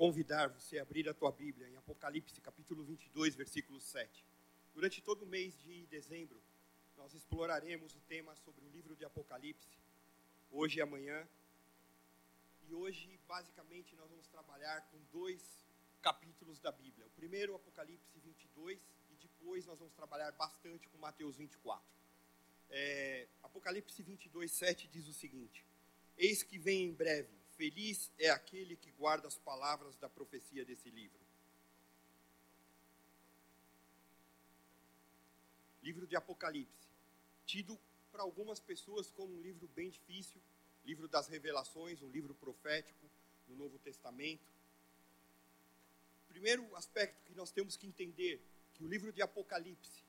convidar você a abrir a tua Bíblia em Apocalipse, capítulo 22, versículo 7. Durante todo o mês de dezembro, nós exploraremos o tema sobre o livro de Apocalipse, hoje e amanhã. E hoje, basicamente, nós vamos trabalhar com dois capítulos da Bíblia. O primeiro, Apocalipse 22, e depois nós vamos trabalhar bastante com Mateus 24. É, Apocalipse 22, 7 diz o seguinte: Eis que vem em breve Feliz é aquele que guarda as palavras da profecia desse livro. Livro de Apocalipse, tido para algumas pessoas como um livro bem difícil, livro das revelações, um livro profético no Novo Testamento. Primeiro aspecto que nós temos que entender que o livro de Apocalipse,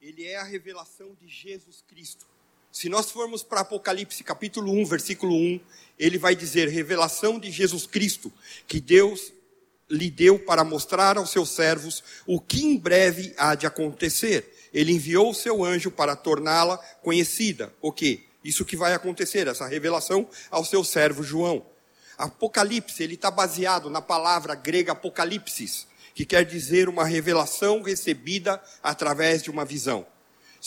ele é a revelação de Jesus Cristo. Se nós formos para Apocalipse capítulo 1, versículo 1, ele vai dizer: revelação de Jesus Cristo, que Deus lhe deu para mostrar aos seus servos o que em breve há de acontecer. Ele enviou o seu anjo para torná-la conhecida. O que? Isso que vai acontecer, essa revelação ao seu servo João. Apocalipse, ele está baseado na palavra grega apocalipsis, que quer dizer uma revelação recebida através de uma visão.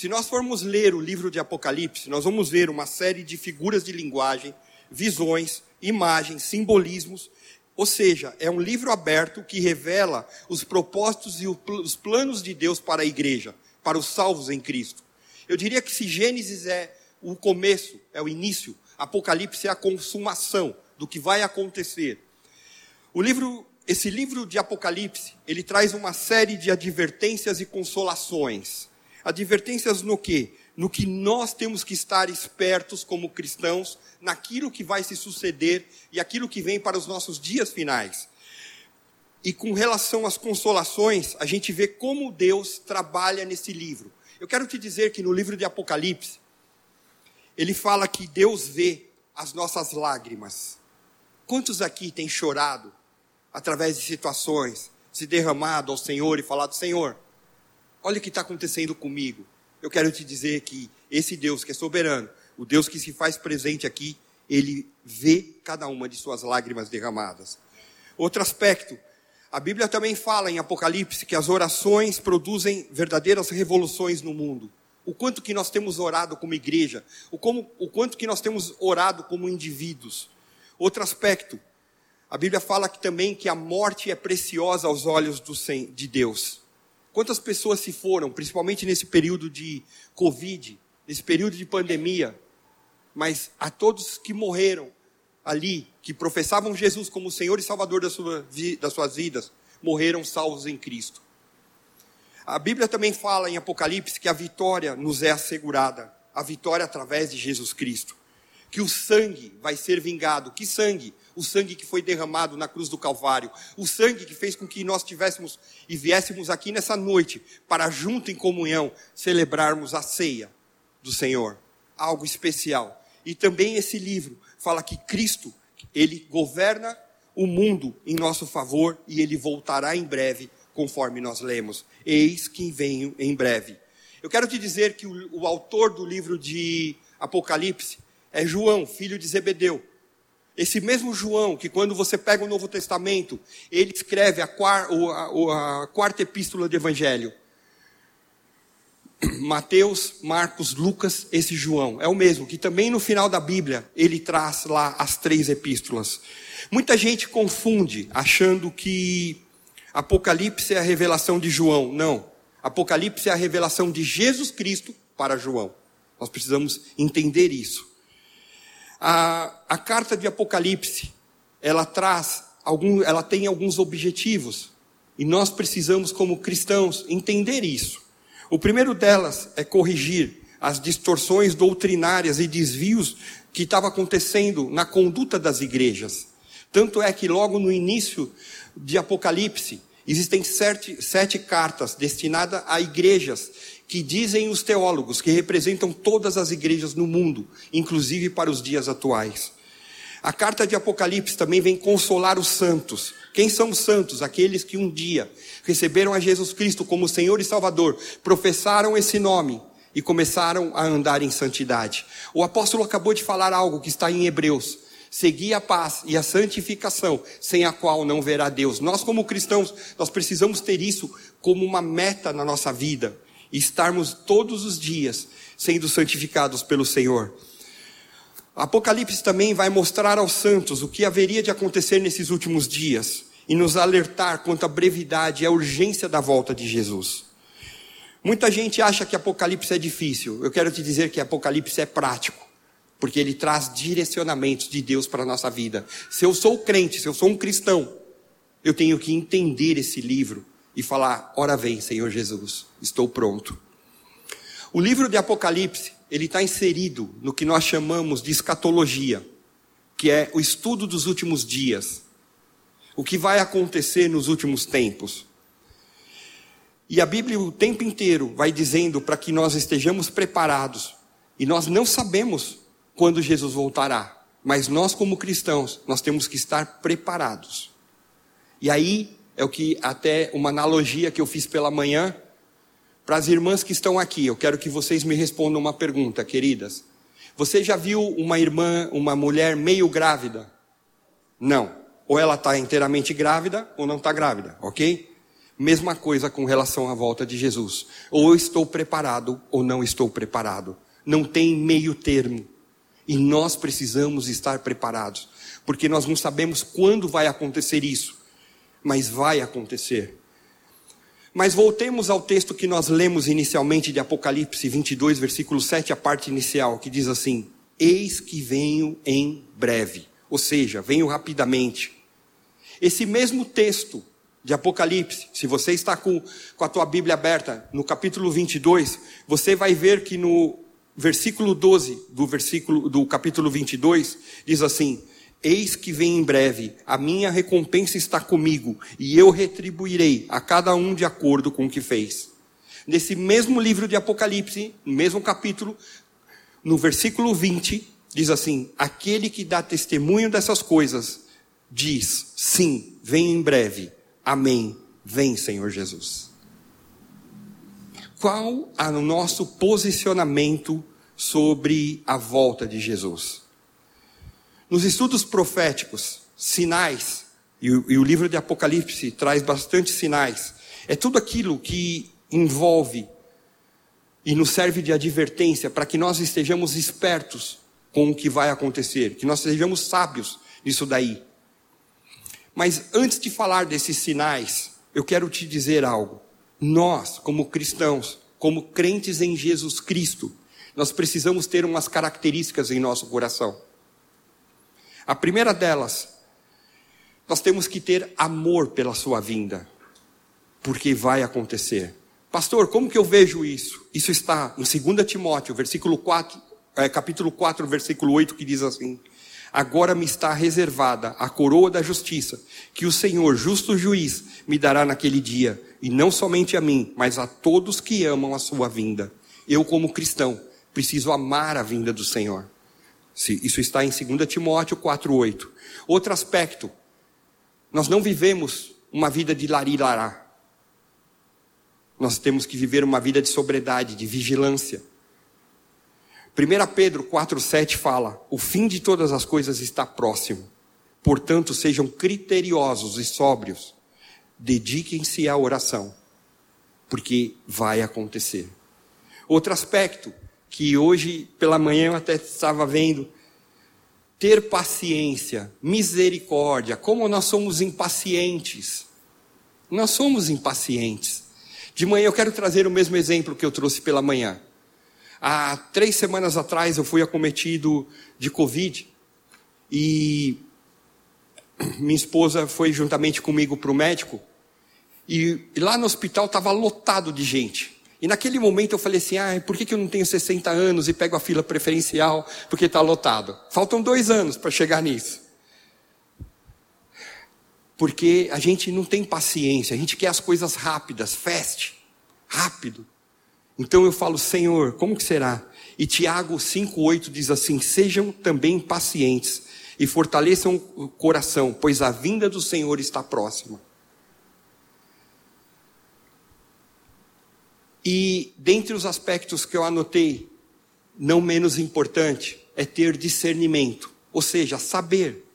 Se nós formos ler o livro de Apocalipse, nós vamos ver uma série de figuras de linguagem, visões, imagens, simbolismos. Ou seja, é um livro aberto que revela os propósitos e os planos de Deus para a igreja, para os salvos em Cristo. Eu diria que se Gênesis é o começo, é o início, Apocalipse é a consumação do que vai acontecer. O livro, esse livro de Apocalipse, ele traz uma série de advertências e consolações Advertências no que? No que nós temos que estar espertos como cristãos, naquilo que vai se suceder e aquilo que vem para os nossos dias finais. E com relação às consolações, a gente vê como Deus trabalha nesse livro. Eu quero te dizer que no livro de Apocalipse, ele fala que Deus vê as nossas lágrimas. Quantos aqui têm chorado através de situações, se derramado ao Senhor e falado: Senhor, olha o que está acontecendo comigo. Eu quero te dizer que esse Deus que é soberano, o Deus que se faz presente aqui, ele vê cada uma de suas lágrimas derramadas. Outro aspecto, a Bíblia também fala em Apocalipse que as orações produzem verdadeiras revoluções no mundo. O quanto que nós temos orado como igreja, o, como, o quanto que nós temos orado como indivíduos. Outro aspecto, a Bíblia fala que também que a morte é preciosa aos olhos do, de Deus. Quantas pessoas se foram, principalmente nesse período de Covid, nesse período de pandemia, mas a todos que morreram ali, que professavam Jesus como Senhor e Salvador das, sua, das suas vidas, morreram salvos em Cristo. A Bíblia também fala em Apocalipse que a vitória nos é assegurada, a vitória através de Jesus Cristo. Que o sangue vai ser vingado. Que sangue? o sangue que foi derramado na cruz do Calvário, o sangue que fez com que nós tivéssemos e viéssemos aqui nessa noite para junto em comunhão celebrarmos a ceia do Senhor, algo especial. E também esse livro fala que Cristo, ele governa o mundo em nosso favor e ele voltará em breve, conforme nós lemos. Eis que venho em breve. Eu quero te dizer que o, o autor do livro de Apocalipse é João, filho de Zebedeu. Esse mesmo João, que quando você pega o Novo Testamento, ele escreve a, a, a quarta epístola do Evangelho. Mateus, Marcos, Lucas, esse João. É o mesmo, que também no final da Bíblia ele traz lá as três epístolas. Muita gente confunde, achando que Apocalipse é a revelação de João. Não. Apocalipse é a revelação de Jesus Cristo para João. Nós precisamos entender isso. A, a carta de Apocalipse, ela traz algum, ela tem alguns objetivos e nós precisamos, como cristãos, entender isso. O primeiro delas é corrigir as distorções doutrinárias e desvios que estavam acontecendo na conduta das igrejas. Tanto é que logo no início de Apocalipse, existem sete, sete cartas destinadas a igrejas que dizem os teólogos que representam todas as igrejas no mundo, inclusive para os dias atuais. A carta de Apocalipse também vem consolar os santos. Quem são os santos? Aqueles que um dia receberam a Jesus Cristo como Senhor e Salvador, professaram esse nome e começaram a andar em santidade. O apóstolo acabou de falar algo que está em Hebreus. Seguir a paz e a santificação, sem a qual não verá Deus. Nós, como cristãos, nós precisamos ter isso como uma meta na nossa vida e estarmos todos os dias sendo santificados pelo Senhor. Apocalipse também vai mostrar aos santos o que haveria de acontecer nesses últimos dias e nos alertar quanto à brevidade e à urgência da volta de Jesus. Muita gente acha que Apocalipse é difícil. Eu quero te dizer que Apocalipse é prático, porque ele traz direcionamentos de Deus para a nossa vida. Se eu sou crente, se eu sou um cristão, eu tenho que entender esse livro e falar: Ora vem, Senhor Jesus, estou pronto. O livro de Apocalipse, ele está inserido no que nós chamamos de escatologia, que é o estudo dos últimos dias, o que vai acontecer nos últimos tempos. E a Bíblia o tempo inteiro vai dizendo para que nós estejamos preparados. E nós não sabemos quando Jesus voltará, mas nós como cristãos, nós temos que estar preparados. E aí é o que até uma analogia que eu fiz pela manhã para as irmãs que estão aqui. Eu quero que vocês me respondam uma pergunta, queridas. Você já viu uma irmã, uma mulher meio grávida? Não. Ou ela está inteiramente grávida ou não está grávida, ok? Mesma coisa com relação à volta de Jesus. Ou estou preparado ou não estou preparado. Não tem meio termo. E nós precisamos estar preparados, porque nós não sabemos quando vai acontecer isso mas vai acontecer. Mas voltemos ao texto que nós lemos inicialmente de Apocalipse 22, versículo 7, a parte inicial, que diz assim: Eis que venho em breve, ou seja, venho rapidamente. Esse mesmo texto de Apocalipse, se você está com, com a tua Bíblia aberta, no capítulo 22, você vai ver que no versículo 12 do versículo do capítulo 22 diz assim: Eis que vem em breve, a minha recompensa está comigo, e eu retribuirei a cada um de acordo com o que fez. Nesse mesmo livro de Apocalipse, no mesmo capítulo, no versículo 20, diz assim: Aquele que dá testemunho dessas coisas, diz: Sim, vem em breve. Amém. Vem, Senhor Jesus. Qual é o nosso posicionamento sobre a volta de Jesus? Nos estudos proféticos, sinais, e o, e o livro de Apocalipse traz bastante sinais, é tudo aquilo que envolve e nos serve de advertência para que nós estejamos espertos com o que vai acontecer, que nós sejamos sábios nisso daí. Mas antes de falar desses sinais, eu quero te dizer algo. Nós, como cristãos, como crentes em Jesus Cristo, nós precisamos ter umas características em nosso coração. A primeira delas, nós temos que ter amor pela sua vinda, porque vai acontecer. Pastor, como que eu vejo isso? Isso está em 2 Timóteo, versículo 4, é, capítulo 4, versículo 8, que diz assim: Agora me está reservada a coroa da justiça, que o Senhor, justo juiz, me dará naquele dia, e não somente a mim, mas a todos que amam a sua vinda. Eu, como cristão, preciso amar a vinda do Senhor. Isso está em 2 Timóteo 4,8. Outro aspecto, nós não vivemos uma vida de larilará. Nós temos que viver uma vida de sobriedade, de vigilância. 1 Pedro 4,7 fala: O fim de todas as coisas está próximo. Portanto, sejam criteriosos e sóbrios. Dediquem-se à oração, porque vai acontecer. Outro aspecto, que hoje pela manhã eu até estava vendo. Ter paciência, misericórdia, como nós somos impacientes. Nós somos impacientes. De manhã eu quero trazer o mesmo exemplo que eu trouxe pela manhã. Há três semanas atrás eu fui acometido de Covid e minha esposa foi juntamente comigo para o médico e lá no hospital estava lotado de gente. E naquele momento eu falei assim: ah, por que, que eu não tenho 60 anos e pego a fila preferencial porque está lotado? Faltam dois anos para chegar nisso. Porque a gente não tem paciência, a gente quer as coisas rápidas, fast, rápido. Então eu falo, Senhor, como que será? E Tiago 5,8 diz assim: Sejam também pacientes e fortaleçam o coração, pois a vinda do Senhor está próxima. E dentre os aspectos que eu anotei, não menos importante, é ter discernimento, ou seja, saber.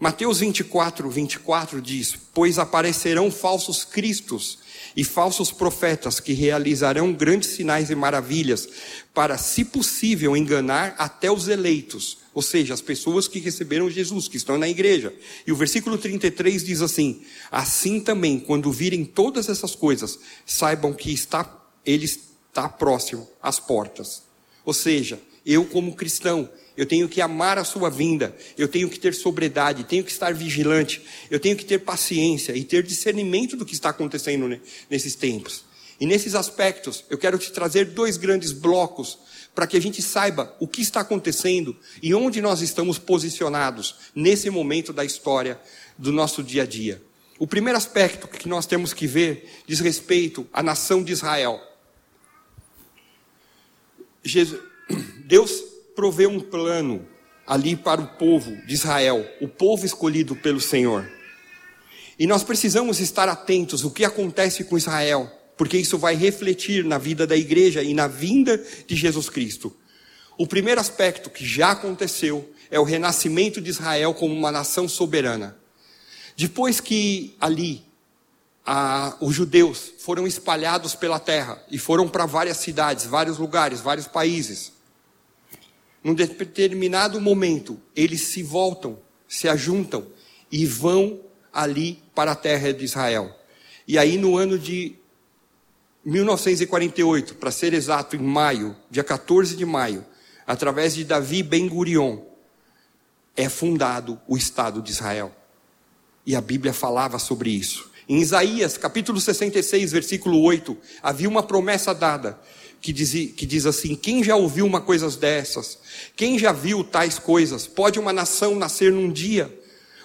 Mateus 24, 24 diz: Pois aparecerão falsos cristos e falsos profetas que realizarão grandes sinais e maravilhas, para, se possível, enganar até os eleitos, ou seja, as pessoas que receberam Jesus, que estão na igreja. E o versículo 33 diz assim: Assim também, quando virem todas essas coisas, saibam que está, ele está próximo às portas. Ou seja, eu, como cristão, eu tenho que amar a sua vinda, eu tenho que ter sobriedade, tenho que estar vigilante, eu tenho que ter paciência e ter discernimento do que está acontecendo nesses tempos. E nesses aspectos, eu quero te trazer dois grandes blocos para que a gente saiba o que está acontecendo e onde nós estamos posicionados nesse momento da história do nosso dia a dia. O primeiro aspecto que nós temos que ver diz respeito à nação de Israel. Jesus, Deus provê um plano ali para o povo de Israel, o povo escolhido pelo Senhor. E nós precisamos estar atentos o que acontece com Israel, porque isso vai refletir na vida da igreja e na vinda de Jesus Cristo. O primeiro aspecto que já aconteceu é o renascimento de Israel como uma nação soberana. Depois que ali a, os judeus foram espalhados pela terra e foram para várias cidades, vários lugares, vários países, num determinado momento, eles se voltam, se ajuntam e vão ali para a terra de Israel. E aí, no ano de 1948, para ser exato, em maio, dia 14 de maio, através de Davi Ben Gurion, é fundado o Estado de Israel. E a Bíblia falava sobre isso. Em Isaías, capítulo 66, versículo 8, havia uma promessa dada que diz, que diz assim: Quem já ouviu uma coisa dessas? Quem já viu tais coisas? Pode uma nação nascer num dia?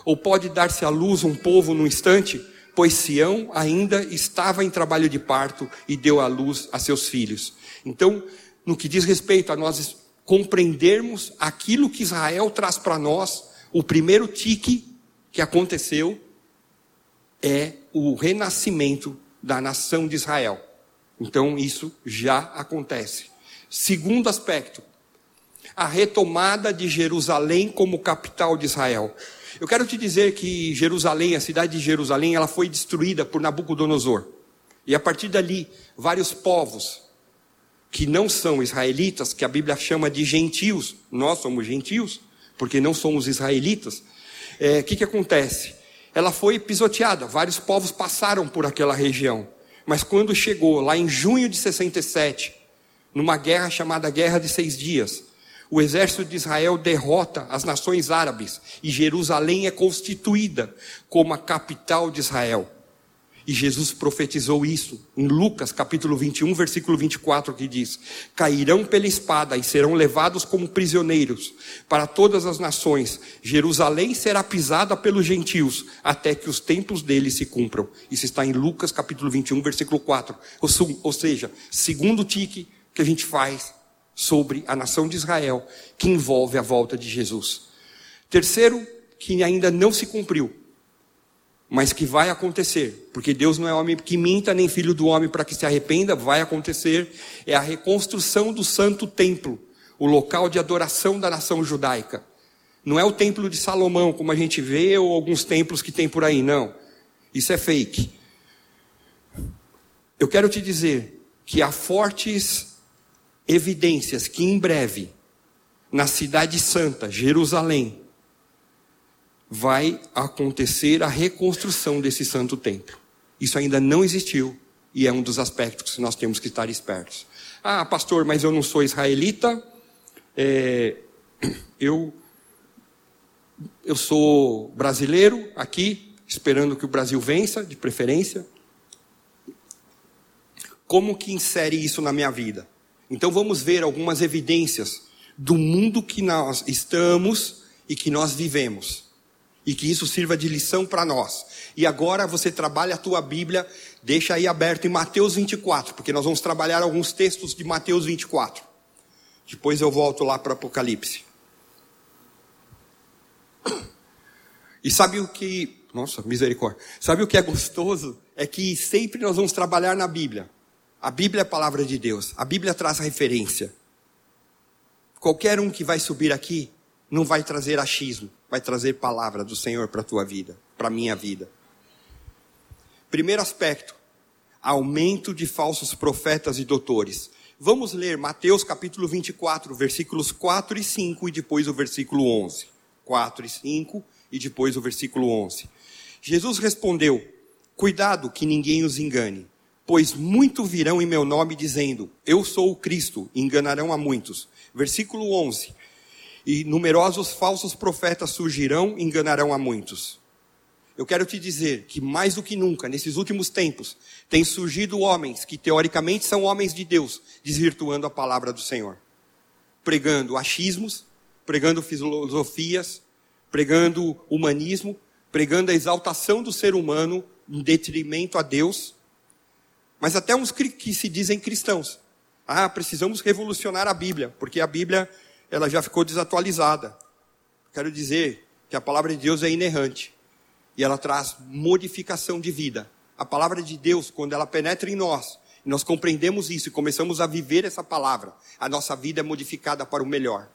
Ou pode dar-se à luz um povo num instante? Pois Sião ainda estava em trabalho de parto e deu à luz a seus filhos. Então, no que diz respeito a nós compreendermos aquilo que Israel traz para nós, o primeiro tique que aconteceu é o renascimento da nação de Israel. Então isso já acontece. Segundo aspecto, a retomada de Jerusalém como capital de Israel. Eu quero te dizer que Jerusalém, a cidade de Jerusalém, ela foi destruída por Nabucodonosor. E a partir dali, vários povos que não são israelitas, que a Bíblia chama de gentios, nós somos gentios, porque não somos israelitas. O é, que, que acontece? Ela foi pisoteada, vários povos passaram por aquela região. Mas quando chegou lá em junho de 67, numa guerra chamada Guerra de Seis Dias, o exército de Israel derrota as nações árabes e Jerusalém é constituída como a capital de Israel. E Jesus profetizou isso em Lucas capítulo 21, versículo 24, que diz: Cairão pela espada e serão levados como prisioneiros para todas as nações. Jerusalém será pisada pelos gentios até que os tempos deles se cumpram. Isso está em Lucas capítulo 21, versículo 4. Ou seja, segundo tique que a gente faz sobre a nação de Israel, que envolve a volta de Jesus. Terceiro, que ainda não se cumpriu, mas que vai acontecer, porque Deus não é homem que minta, nem filho do homem para que se arrependa, vai acontecer, é a reconstrução do santo templo, o local de adoração da nação judaica. Não é o templo de Salomão, como a gente vê, ou alguns templos que tem por aí, não. Isso é fake. Eu quero te dizer que há fortes evidências que em breve, na cidade santa, Jerusalém, vai acontecer a reconstrução desse santo templo. Isso ainda não existiu e é um dos aspectos que nós temos que estar espertos. Ah, pastor, mas eu não sou israelita, é, eu, eu sou brasileiro aqui, esperando que o Brasil vença, de preferência. Como que insere isso na minha vida? Então vamos ver algumas evidências do mundo que nós estamos e que nós vivemos. E que isso sirva de lição para nós. E agora você trabalha a tua Bíblia, deixa aí aberto em Mateus 24, porque nós vamos trabalhar alguns textos de Mateus 24. Depois eu volto lá para Apocalipse. E sabe o que. Nossa, misericórdia. Sabe o que é gostoso? É que sempre nós vamos trabalhar na Bíblia. A Bíblia é a palavra de Deus. A Bíblia traz referência. Qualquer um que vai subir aqui não vai trazer achismo, vai trazer palavra do Senhor para a tua vida, para a minha vida. Primeiro aspecto: aumento de falsos profetas e doutores. Vamos ler Mateus capítulo 24, versículos 4 e 5 e depois o versículo 11. 4 e 5 e depois o versículo 11. Jesus respondeu: Cuidado que ninguém os engane, pois muito virão em meu nome dizendo: Eu sou o Cristo, e enganarão a muitos. Versículo 11. E numerosos falsos profetas surgirão e enganarão a muitos. Eu quero te dizer que mais do que nunca, nesses últimos tempos, tem surgido homens que teoricamente são homens de Deus, desvirtuando a palavra do Senhor. Pregando achismos, pregando filosofias, pregando humanismo, pregando a exaltação do ser humano em detrimento a Deus, mas até uns que se dizem cristãos. Ah, precisamos revolucionar a Bíblia, porque a Bíblia ela já ficou desatualizada. Quero dizer que a palavra de Deus é inerrante e ela traz modificação de vida. A palavra de Deus, quando ela penetra em nós, nós compreendemos isso e começamos a viver essa palavra, a nossa vida é modificada para o melhor,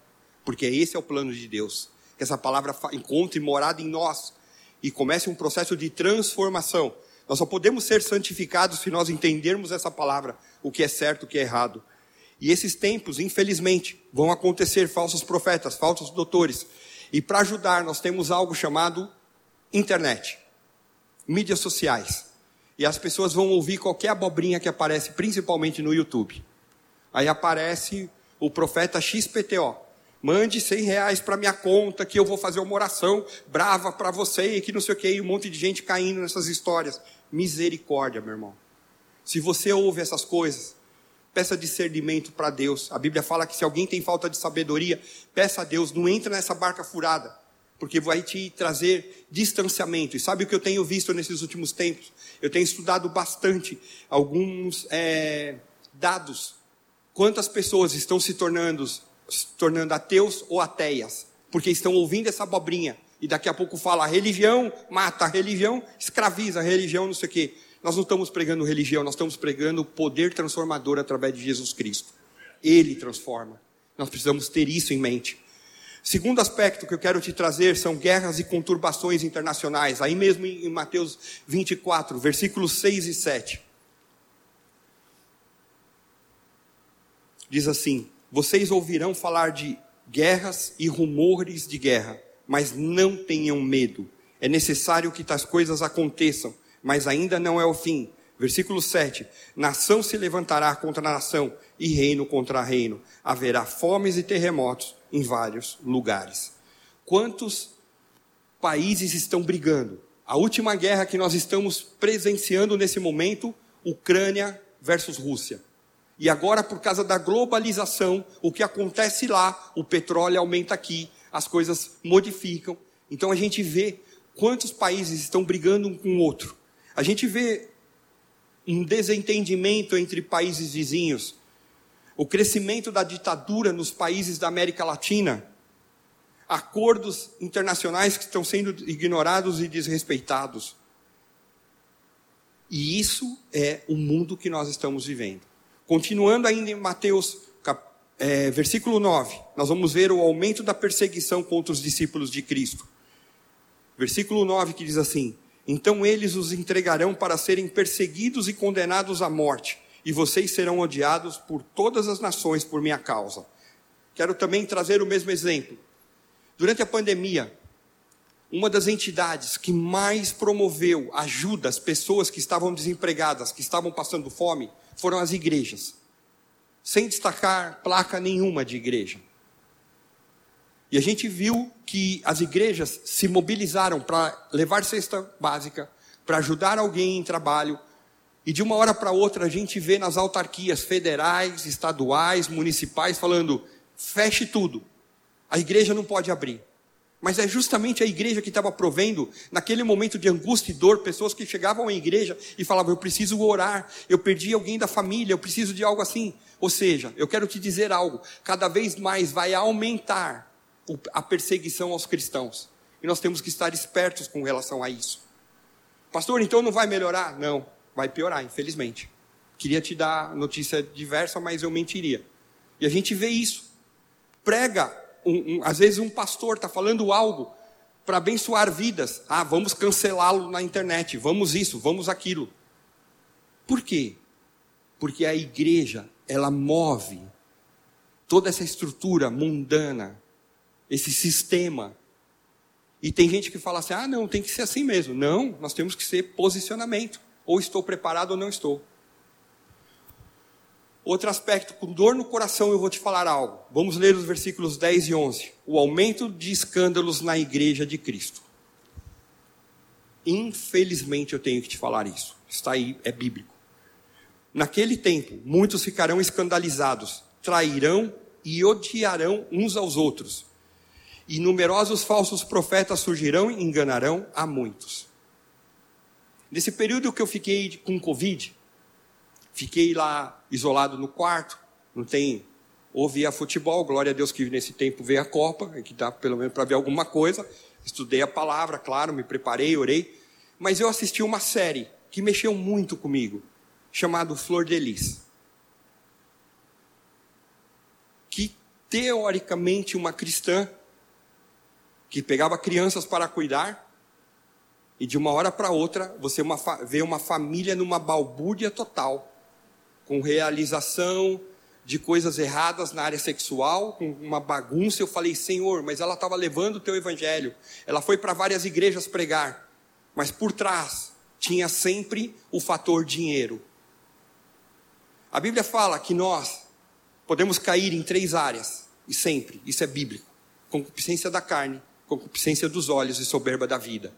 porque esse é o plano de Deus que essa palavra encontre morada em nós e comece um processo de transformação. Nós só podemos ser santificados se nós entendermos essa palavra, o que é certo, o que é errado. E esses tempos, infelizmente, vão acontecer falsos profetas, falsos doutores. E para ajudar, nós temos algo chamado internet, mídias sociais. E as pessoas vão ouvir qualquer abobrinha que aparece, principalmente no YouTube. Aí aparece o profeta XPTO, Mande 100 reais para minha conta que eu vou fazer uma oração brava para você e que não sei o que, e um monte de gente caindo nessas histórias. Misericórdia, meu irmão. Se você ouve essas coisas, peça discernimento para Deus. A Bíblia fala que se alguém tem falta de sabedoria, peça a Deus, não entra nessa barca furada, porque vai te trazer distanciamento. E sabe o que eu tenho visto nesses últimos tempos? Eu tenho estudado bastante alguns é, dados. Quantas pessoas estão se tornando se tornando ateus ou ateias, porque estão ouvindo essa abobrinha. E daqui a pouco fala, religião mata, religião escraviza, religião não sei o quê. Nós não estamos pregando religião, nós estamos pregando o poder transformador através de Jesus Cristo. Ele transforma. Nós precisamos ter isso em mente. Segundo aspecto que eu quero te trazer são guerras e conturbações internacionais. Aí mesmo em Mateus 24, versículos 6 e 7. Diz assim: vocês ouvirão falar de guerras e rumores de guerra, mas não tenham medo. É necessário que tais coisas aconteçam, mas ainda não é o fim. Versículo 7: Nação se levantará contra nação e reino contra reino. Haverá fomes e terremotos em vários lugares. Quantos países estão brigando? A última guerra que nós estamos presenciando nesse momento, Ucrânia versus Rússia. E agora, por causa da globalização, o que acontece lá, o petróleo aumenta aqui, as coisas modificam. Então a gente vê quantos países estão brigando um com o outro. A gente vê um desentendimento entre países vizinhos. O crescimento da ditadura nos países da América Latina. Acordos internacionais que estão sendo ignorados e desrespeitados. E isso é o mundo que nós estamos vivendo. Continuando ainda em Mateus, é, versículo 9, nós vamos ver o aumento da perseguição contra os discípulos de Cristo. Versículo 9 que diz assim: Então eles os entregarão para serem perseguidos e condenados à morte, e vocês serão odiados por todas as nações por minha causa. Quero também trazer o mesmo exemplo. Durante a pandemia, uma das entidades que mais promoveu ajuda às pessoas que estavam desempregadas, que estavam passando fome, foram as igrejas, sem destacar placa nenhuma de igreja. E a gente viu que as igrejas se mobilizaram para levar cesta básica, para ajudar alguém em trabalho, e de uma hora para outra a gente vê nas autarquias federais, estaduais, municipais falando: feche tudo, a igreja não pode abrir. Mas é justamente a igreja que estava provendo, naquele momento de angústia e dor, pessoas que chegavam à igreja e falavam: Eu preciso orar, eu perdi alguém da família, eu preciso de algo assim. Ou seja, eu quero te dizer algo: cada vez mais vai aumentar a perseguição aos cristãos. E nós temos que estar espertos com relação a isso. Pastor, então não vai melhorar? Não, vai piorar, infelizmente. Queria te dar notícia diversa, mas eu mentiria. E a gente vê isso. Prega um, um, às vezes um pastor está falando algo para abençoar vidas. Ah, vamos cancelá-lo na internet, vamos isso, vamos aquilo. Por quê? Porque a igreja, ela move toda essa estrutura mundana, esse sistema. E tem gente que fala assim: ah, não, tem que ser assim mesmo. Não, nós temos que ser posicionamento. Ou estou preparado ou não estou. Outro aspecto, com dor no coração eu vou te falar algo. Vamos ler os versículos 10 e 11. O aumento de escândalos na igreja de Cristo. Infelizmente eu tenho que te falar isso. Está aí, é bíblico. Naquele tempo, muitos ficarão escandalizados, trairão e odiarão uns aos outros. E numerosos falsos profetas surgirão e enganarão a muitos. Nesse período que eu fiquei com Covid, Fiquei lá isolado no quarto, não tem. Ouvia futebol, glória a Deus que nesse tempo veio a Copa, que dá pelo menos para ver alguma coisa. Estudei a palavra, claro, me preparei, orei. Mas eu assisti uma série que mexeu muito comigo, chamado Flor de Lis. Que teoricamente uma cristã que pegava crianças para cuidar, e de uma hora para outra você uma, vê uma família numa balbúrdia total com realização de coisas erradas na área sexual, com uma bagunça. Eu falei, Senhor, mas ela estava levando o teu evangelho. Ela foi para várias igrejas pregar, mas por trás tinha sempre o fator dinheiro. A Bíblia fala que nós podemos cair em três áreas, e sempre, isso é bíblico: concupiscência da carne, concupiscência dos olhos e soberba da vida.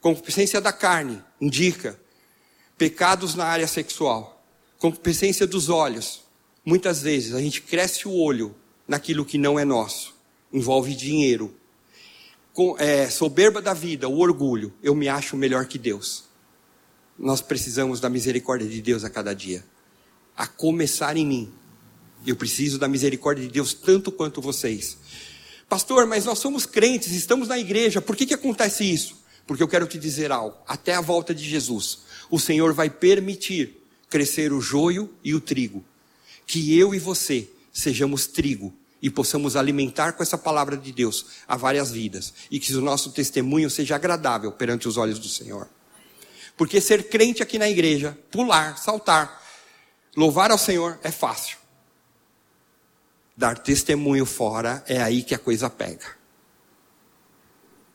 Concupiscência da carne indica pecados na área sexual concupiscência dos olhos. Muitas vezes a gente cresce o olho naquilo que não é nosso. Envolve dinheiro. Com, é, soberba da vida, o orgulho. Eu me acho melhor que Deus. Nós precisamos da misericórdia de Deus a cada dia. A começar em mim. Eu preciso da misericórdia de Deus tanto quanto vocês. Pastor, mas nós somos crentes, estamos na igreja, por que, que acontece isso? Porque eu quero te dizer algo. Até a volta de Jesus, o Senhor vai permitir crescer o joio e o trigo. Que eu e você sejamos trigo e possamos alimentar com essa palavra de Deus a várias vidas e que o nosso testemunho seja agradável perante os olhos do Senhor. Porque ser crente aqui na igreja, pular, saltar, louvar ao Senhor é fácil. Dar testemunho fora é aí que a coisa pega.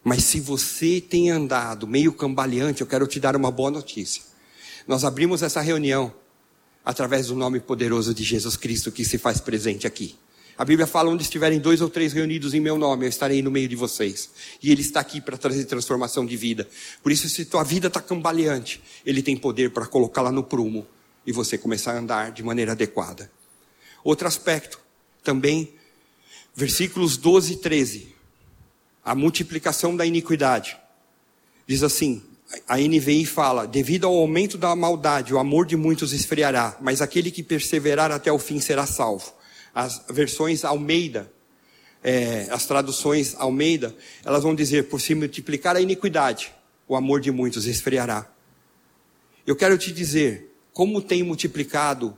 Mas se você tem andado meio cambaleante, eu quero te dar uma boa notícia. Nós abrimos essa reunião através do nome poderoso de Jesus Cristo que se faz presente aqui. A Bíblia fala: onde estiverem dois ou três reunidos em meu nome, eu estarei no meio de vocês. E Ele está aqui para trazer transformação de vida. Por isso, se tua vida está cambaleante, Ele tem poder para colocá-la no prumo e você começar a andar de maneira adequada. Outro aspecto, também, versículos 12 e 13. A multiplicação da iniquidade. Diz assim: a NVI fala: devido ao aumento da maldade, o amor de muitos esfriará, mas aquele que perseverar até o fim será salvo. As versões Almeida, é, as traduções Almeida, elas vão dizer: por se multiplicar a iniquidade, o amor de muitos esfriará. Eu quero te dizer como tem multiplicado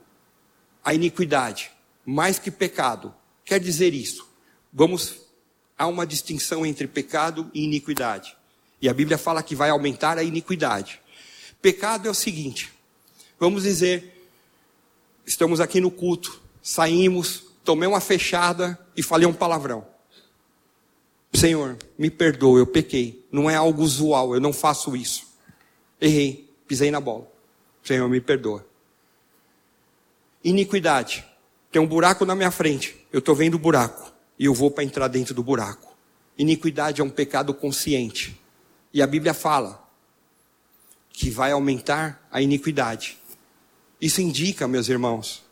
a iniquidade, mais que pecado. Quer dizer isso? Vamos há uma distinção entre pecado e iniquidade. E a Bíblia fala que vai aumentar a iniquidade. Pecado é o seguinte: vamos dizer, estamos aqui no culto, saímos, tomei uma fechada e falei um palavrão. Senhor, me perdoa, eu pequei. Não é algo usual, eu não faço isso. Errei, pisei na bola. Senhor, me perdoa. Iniquidade. Tem um buraco na minha frente. Eu estou vendo o buraco. E eu vou para entrar dentro do buraco. Iniquidade é um pecado consciente. E a Bíblia fala que vai aumentar a iniquidade. Isso indica, meus irmãos,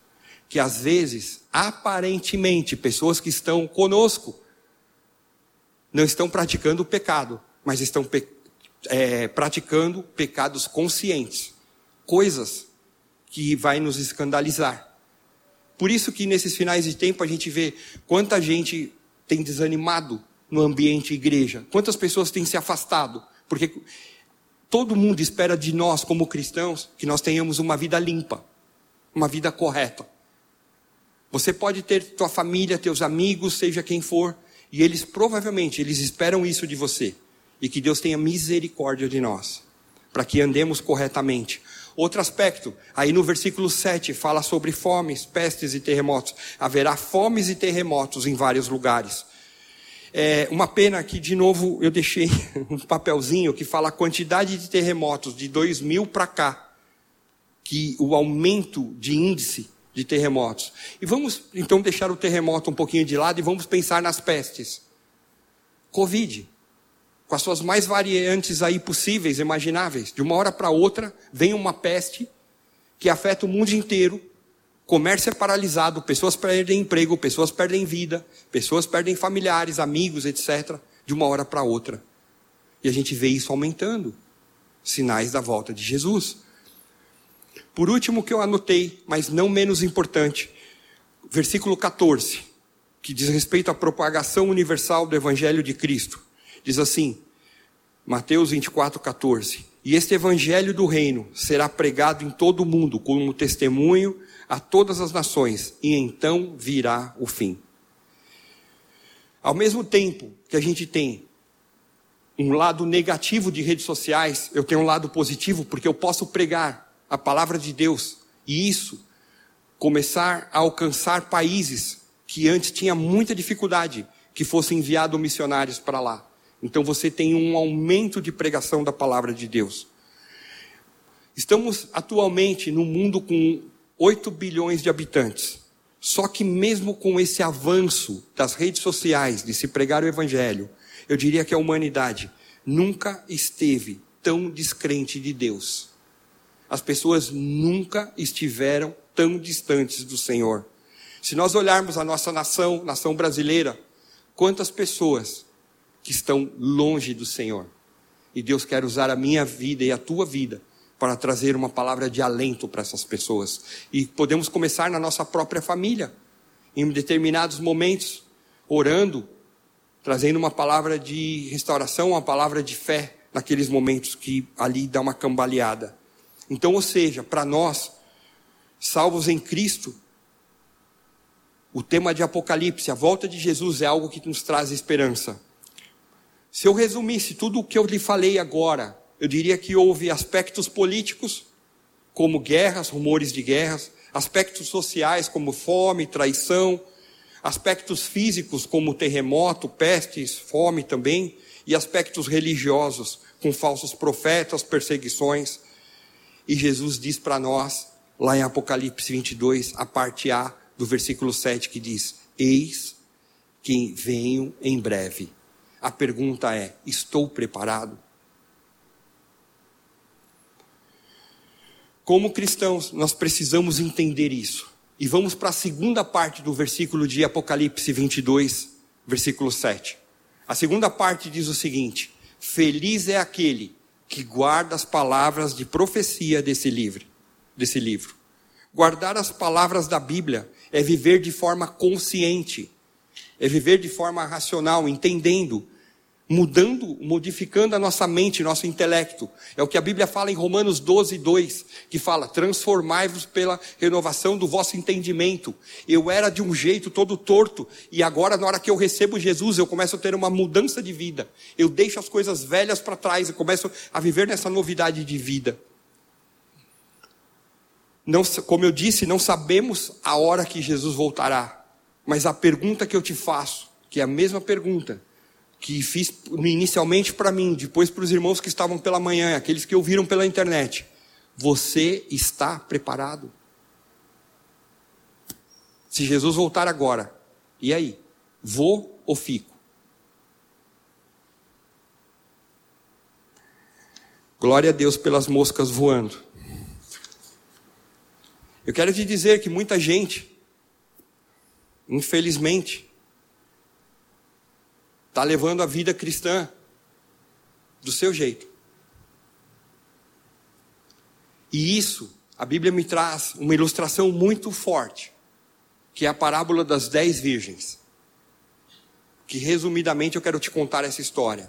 que às vezes, aparentemente, pessoas que estão conosco não estão praticando o pecado, mas estão pe é, praticando pecados conscientes, coisas que vai nos escandalizar. Por isso que nesses finais de tempo a gente vê quanta gente tem desanimado no ambiente igreja, quantas pessoas têm se afastado, porque todo mundo espera de nós como cristãos que nós tenhamos uma vida limpa, uma vida correta. Você pode ter tua família, teus amigos, seja quem for, e eles provavelmente eles esperam isso de você e que Deus tenha misericórdia de nós, para que andemos corretamente. Outro aspecto, aí no versículo 7 fala sobre fomes, pestes e terremotos. Haverá fomes e terremotos em vários lugares. É uma pena que, de novo, eu deixei um papelzinho que fala a quantidade de terremotos de 2000 para cá, que o aumento de índice de terremotos. E vamos então deixar o terremoto um pouquinho de lado e vamos pensar nas pestes. Covid com as suas mais variantes aí possíveis, imagináveis. De uma hora para outra, vem uma peste que afeta o mundo inteiro. Comércio é paralisado, pessoas perdem emprego, pessoas perdem vida, pessoas perdem familiares, amigos, etc. De uma hora para outra. E a gente vê isso aumentando. Sinais da volta de Jesus. Por último, que eu anotei, mas não menos importante, versículo 14, que diz respeito à propagação universal do Evangelho de Cristo. Diz assim, Mateus 24, 14: E este evangelho do reino será pregado em todo o mundo como testemunho a todas as nações, e então virá o fim. Ao mesmo tempo que a gente tem um lado negativo de redes sociais, eu tenho um lado positivo, porque eu posso pregar a palavra de Deus, e isso começar a alcançar países que antes tinha muita dificuldade que fossem enviados missionários para lá. Então você tem um aumento de pregação da palavra de Deus. Estamos atualmente num mundo com 8 bilhões de habitantes. Só que mesmo com esse avanço das redes sociais de se pregar o evangelho, eu diria que a humanidade nunca esteve tão descrente de Deus. As pessoas nunca estiveram tão distantes do Senhor. Se nós olharmos a nossa nação, nação brasileira, quantas pessoas que estão longe do Senhor. E Deus quer usar a minha vida e a tua vida para trazer uma palavra de alento para essas pessoas. E podemos começar na nossa própria família, em determinados momentos, orando, trazendo uma palavra de restauração, uma palavra de fé naqueles momentos que ali dá uma cambaleada. Então, ou seja, para nós, salvos em Cristo, o tema de Apocalipse, a volta de Jesus é algo que nos traz esperança. Se eu resumisse tudo o que eu lhe falei agora, eu diria que houve aspectos políticos, como guerras, rumores de guerras, aspectos sociais, como fome, traição, aspectos físicos, como terremoto, pestes, fome também, e aspectos religiosos, com falsos profetas, perseguições. E Jesus diz para nós, lá em Apocalipse 22, a parte A do versículo 7, que diz: Eis que venho em breve. A pergunta é: estou preparado? Como cristãos, nós precisamos entender isso. E vamos para a segunda parte do versículo de Apocalipse 22, versículo 7. A segunda parte diz o seguinte: Feliz é aquele que guarda as palavras de profecia desse livro, desse livro. Guardar as palavras da Bíblia é viver de forma consciente, é viver de forma racional, entendendo mudando, modificando a nossa mente, nosso intelecto. É o que a Bíblia fala em Romanos 12, 2, que fala: transformai-vos pela renovação do vosso entendimento. Eu era de um jeito todo torto, e agora, na hora que eu recebo Jesus, eu começo a ter uma mudança de vida. Eu deixo as coisas velhas para trás e começo a viver nessa novidade de vida. Não, como eu disse, não sabemos a hora que Jesus voltará, mas a pergunta que eu te faço, que é a mesma pergunta, que fiz inicialmente para mim, depois para os irmãos que estavam pela manhã, aqueles que ouviram pela internet. Você está preparado? Se Jesus voltar agora, e aí? Vou ou fico? Glória a Deus pelas moscas voando. Eu quero te dizer que muita gente, infelizmente, está levando a vida cristã do seu jeito. E isso, a Bíblia me traz uma ilustração muito forte, que é a parábola das dez virgens. Que resumidamente eu quero te contar essa história,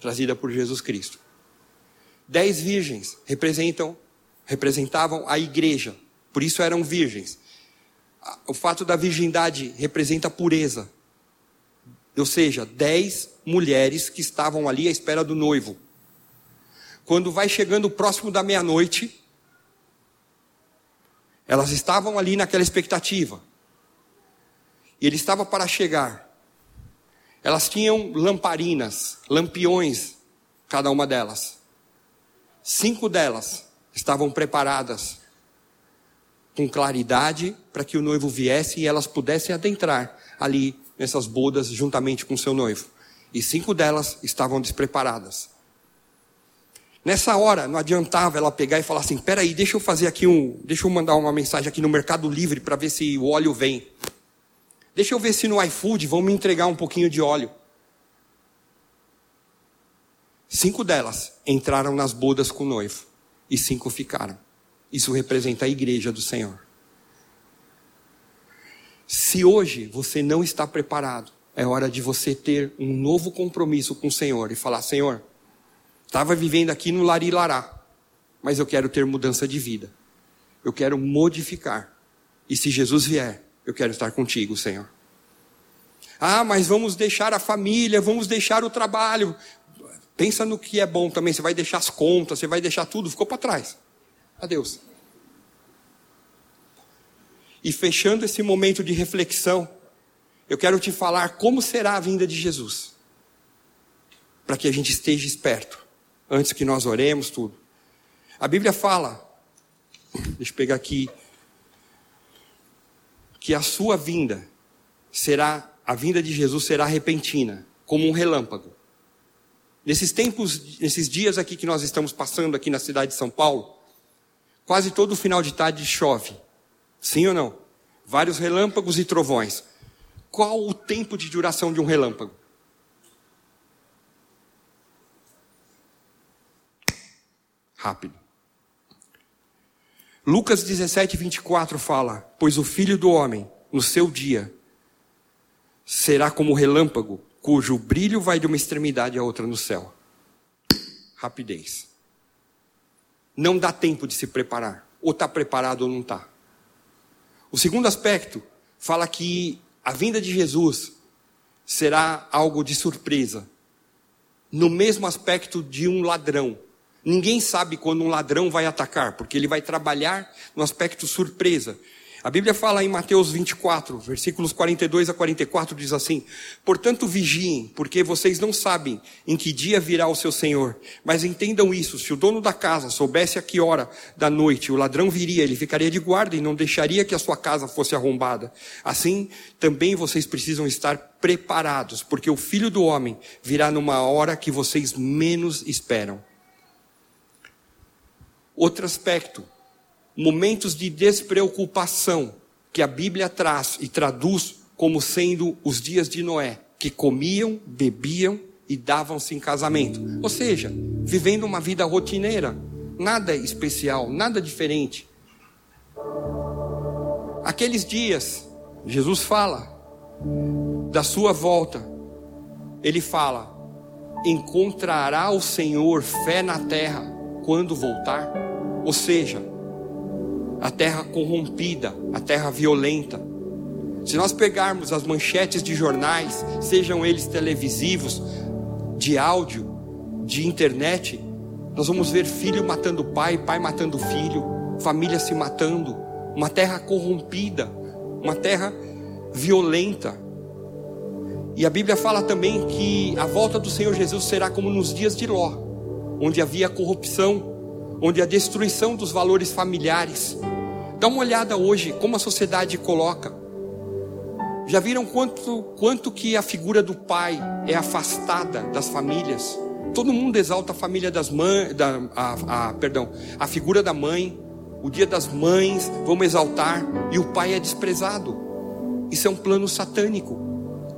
trazida por Jesus Cristo. Dez virgens representam, representavam a igreja, por isso eram virgens. O fato da virgindade representa pureza. Ou seja, dez mulheres que estavam ali à espera do noivo. Quando vai chegando próximo da meia-noite, elas estavam ali naquela expectativa. E ele estava para chegar. Elas tinham lamparinas, lampiões, cada uma delas. Cinco delas estavam preparadas com claridade para que o noivo viesse e elas pudessem adentrar ali nessas bodas juntamente com seu noivo. E cinco delas estavam despreparadas. Nessa hora, não adiantava ela pegar e falar assim: peraí, deixa eu fazer aqui um. Deixa eu mandar uma mensagem aqui no Mercado Livre para ver se o óleo vem. Deixa eu ver se no iFood vão me entregar um pouquinho de óleo. Cinco delas entraram nas bodas com o noivo e cinco ficaram. Isso representa a igreja do Senhor. Se hoje você não está preparado, é hora de você ter um novo compromisso com o Senhor e falar: Senhor, estava vivendo aqui no Larilará, mas eu quero ter mudança de vida. Eu quero modificar. E se Jesus vier, eu quero estar contigo, Senhor. Ah, mas vamos deixar a família, vamos deixar o trabalho. Pensa no que é bom também. Você vai deixar as contas, você vai deixar tudo, ficou para trás. Adeus. E fechando esse momento de reflexão, eu quero te falar como será a vinda de Jesus. Para que a gente esteja esperto, antes que nós oremos tudo. A Bíblia fala, deixa eu pegar aqui, que a sua vinda será, a vinda de Jesus será repentina, como um relâmpago. Nesses tempos, nesses dias aqui que nós estamos passando aqui na cidade de São Paulo, quase todo final de tarde chove. Sim ou não? Vários relâmpagos e trovões. Qual o tempo de duração de um relâmpago? Rápido. Lucas 17, 24 fala: Pois o filho do homem, no seu dia, será como relâmpago cujo brilho vai de uma extremidade à outra no céu. Rapidez. Não dá tempo de se preparar. Ou está preparado ou não está. O segundo aspecto fala que a vinda de Jesus será algo de surpresa. No mesmo aspecto de um ladrão. Ninguém sabe quando um ladrão vai atacar, porque ele vai trabalhar no aspecto surpresa. A Bíblia fala em Mateus 24, versículos 42 a 44, diz assim: Portanto, vigiem, porque vocês não sabem em que dia virá o seu Senhor. Mas entendam isso: se o dono da casa soubesse a que hora da noite o ladrão viria, ele ficaria de guarda e não deixaria que a sua casa fosse arrombada. Assim, também vocês precisam estar preparados, porque o filho do homem virá numa hora que vocês menos esperam. Outro aspecto momentos de despreocupação que a Bíblia traz e traduz como sendo os dias de Noé, que comiam, bebiam e davam-se em casamento. Ou seja, vivendo uma vida rotineira, nada especial, nada diferente. Aqueles dias, Jesus fala da sua volta. Ele fala: encontrará o Senhor fé na terra quando voltar? Ou seja, a terra corrompida, a terra violenta. Se nós pegarmos as manchetes de jornais, sejam eles televisivos, de áudio, de internet, nós vamos ver filho matando pai, pai matando filho, família se matando, uma terra corrompida, uma terra violenta. E a Bíblia fala também que a volta do Senhor Jesus será como nos dias de Ló, onde havia corrupção, onde a destruição dos valores familiares. Dá uma olhada hoje como a sociedade coloca. Já viram quanto, quanto que a figura do pai é afastada das famílias? Todo mundo exalta a família das mães, da, a, a, perdão, a figura da mãe, o dia das mães, vamos exaltar, e o pai é desprezado. Isso é um plano satânico,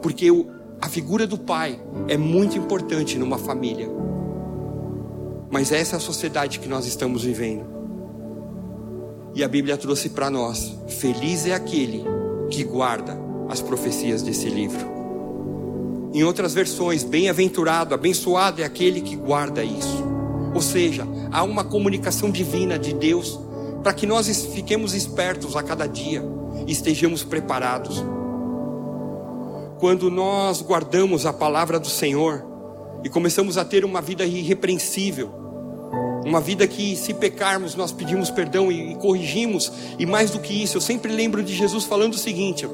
porque o, A figura do pai é muito importante numa família. Mas essa é a sociedade que nós estamos vivendo. E a Bíblia trouxe para nós: feliz é aquele que guarda as profecias desse livro. Em outras versões, bem-aventurado, abençoado é aquele que guarda isso. Ou seja, há uma comunicação divina de Deus para que nós fiquemos espertos a cada dia e estejamos preparados. Quando nós guardamos a palavra do Senhor e começamos a ter uma vida irrepreensível, uma vida que, se pecarmos, nós pedimos perdão e, e corrigimos, e mais do que isso, eu sempre lembro de Jesus falando o seguinte: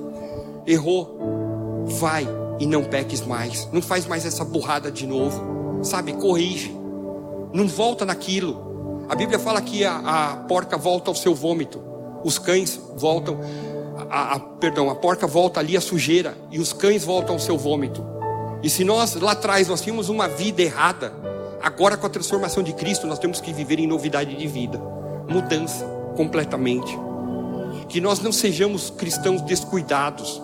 errou, vai e não peques mais, não faz mais essa burrada de novo, sabe? Corrige, não volta naquilo. A Bíblia fala que a, a porca volta ao seu vômito, os cães voltam, a, a, perdão, a porca volta ali à sujeira e os cães voltam ao seu vômito. E se nós lá atrás nós tínhamos uma vida errada, agora com a transformação de Cristo nós temos que viver em novidade de vida, mudança completamente. Que nós não sejamos cristãos descuidados,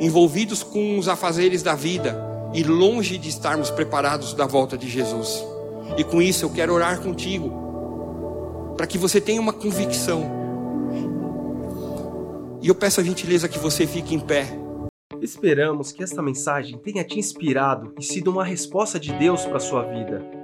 envolvidos com os afazeres da vida e longe de estarmos preparados da volta de Jesus. E com isso eu quero orar contigo, para que você tenha uma convicção. E eu peço a gentileza que você fique em pé. Esperamos que esta mensagem tenha te inspirado e sido uma resposta de Deus para a sua vida.